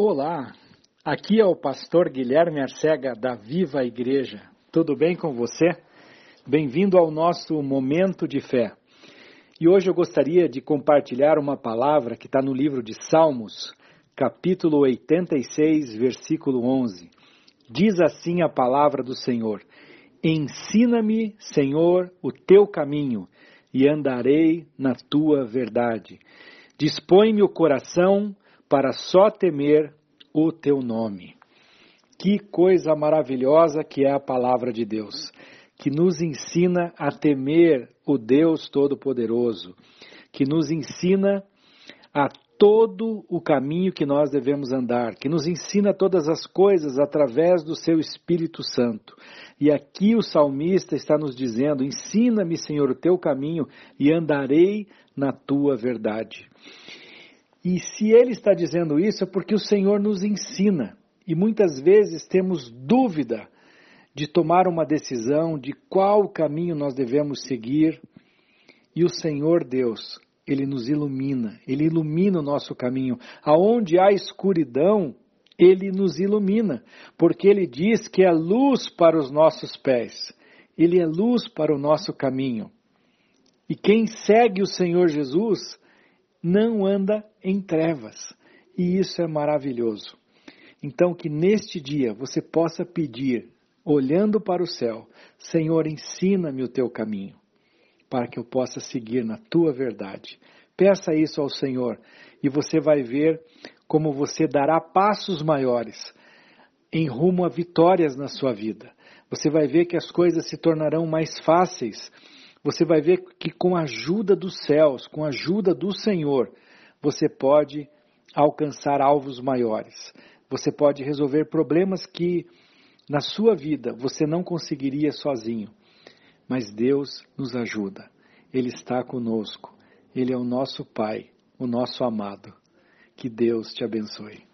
Olá, aqui é o pastor Guilherme Arcega da Viva Igreja. Tudo bem com você? Bem-vindo ao nosso momento de fé. E hoje eu gostaria de compartilhar uma palavra que está no livro de Salmos, capítulo 86, versículo 11. Diz assim a palavra do Senhor: Ensina-me, Senhor, o teu caminho, e andarei na tua verdade. Dispõe-me o coração para só temer o teu nome. Que coisa maravilhosa que é a palavra de Deus, que nos ensina a temer o Deus Todo-Poderoso, que nos ensina a todo o caminho que nós devemos andar, que nos ensina todas as coisas através do seu Espírito Santo. E aqui o salmista está nos dizendo: Ensina-me, Senhor, o teu caminho e andarei na tua verdade. E se ele está dizendo isso é porque o Senhor nos ensina. E muitas vezes temos dúvida de tomar uma decisão de qual caminho nós devemos seguir. E o Senhor Deus, ele nos ilumina, ele ilumina o nosso caminho. Aonde há escuridão, ele nos ilumina, porque ele diz que é luz para os nossos pés, ele é luz para o nosso caminho. E quem segue o Senhor Jesus não anda em trevas. E isso é maravilhoso. Então, que neste dia você possa pedir, olhando para o céu: Senhor, ensina-me o teu caminho, para que eu possa seguir na tua verdade. Peça isso ao Senhor e você vai ver como você dará passos maiores em rumo a vitórias na sua vida. Você vai ver que as coisas se tornarão mais fáceis. Você vai ver que com a ajuda dos céus, com a ajuda do Senhor, você pode alcançar alvos maiores. Você pode resolver problemas que na sua vida você não conseguiria sozinho. Mas Deus nos ajuda. Ele está conosco. Ele é o nosso Pai, o nosso amado. Que Deus te abençoe.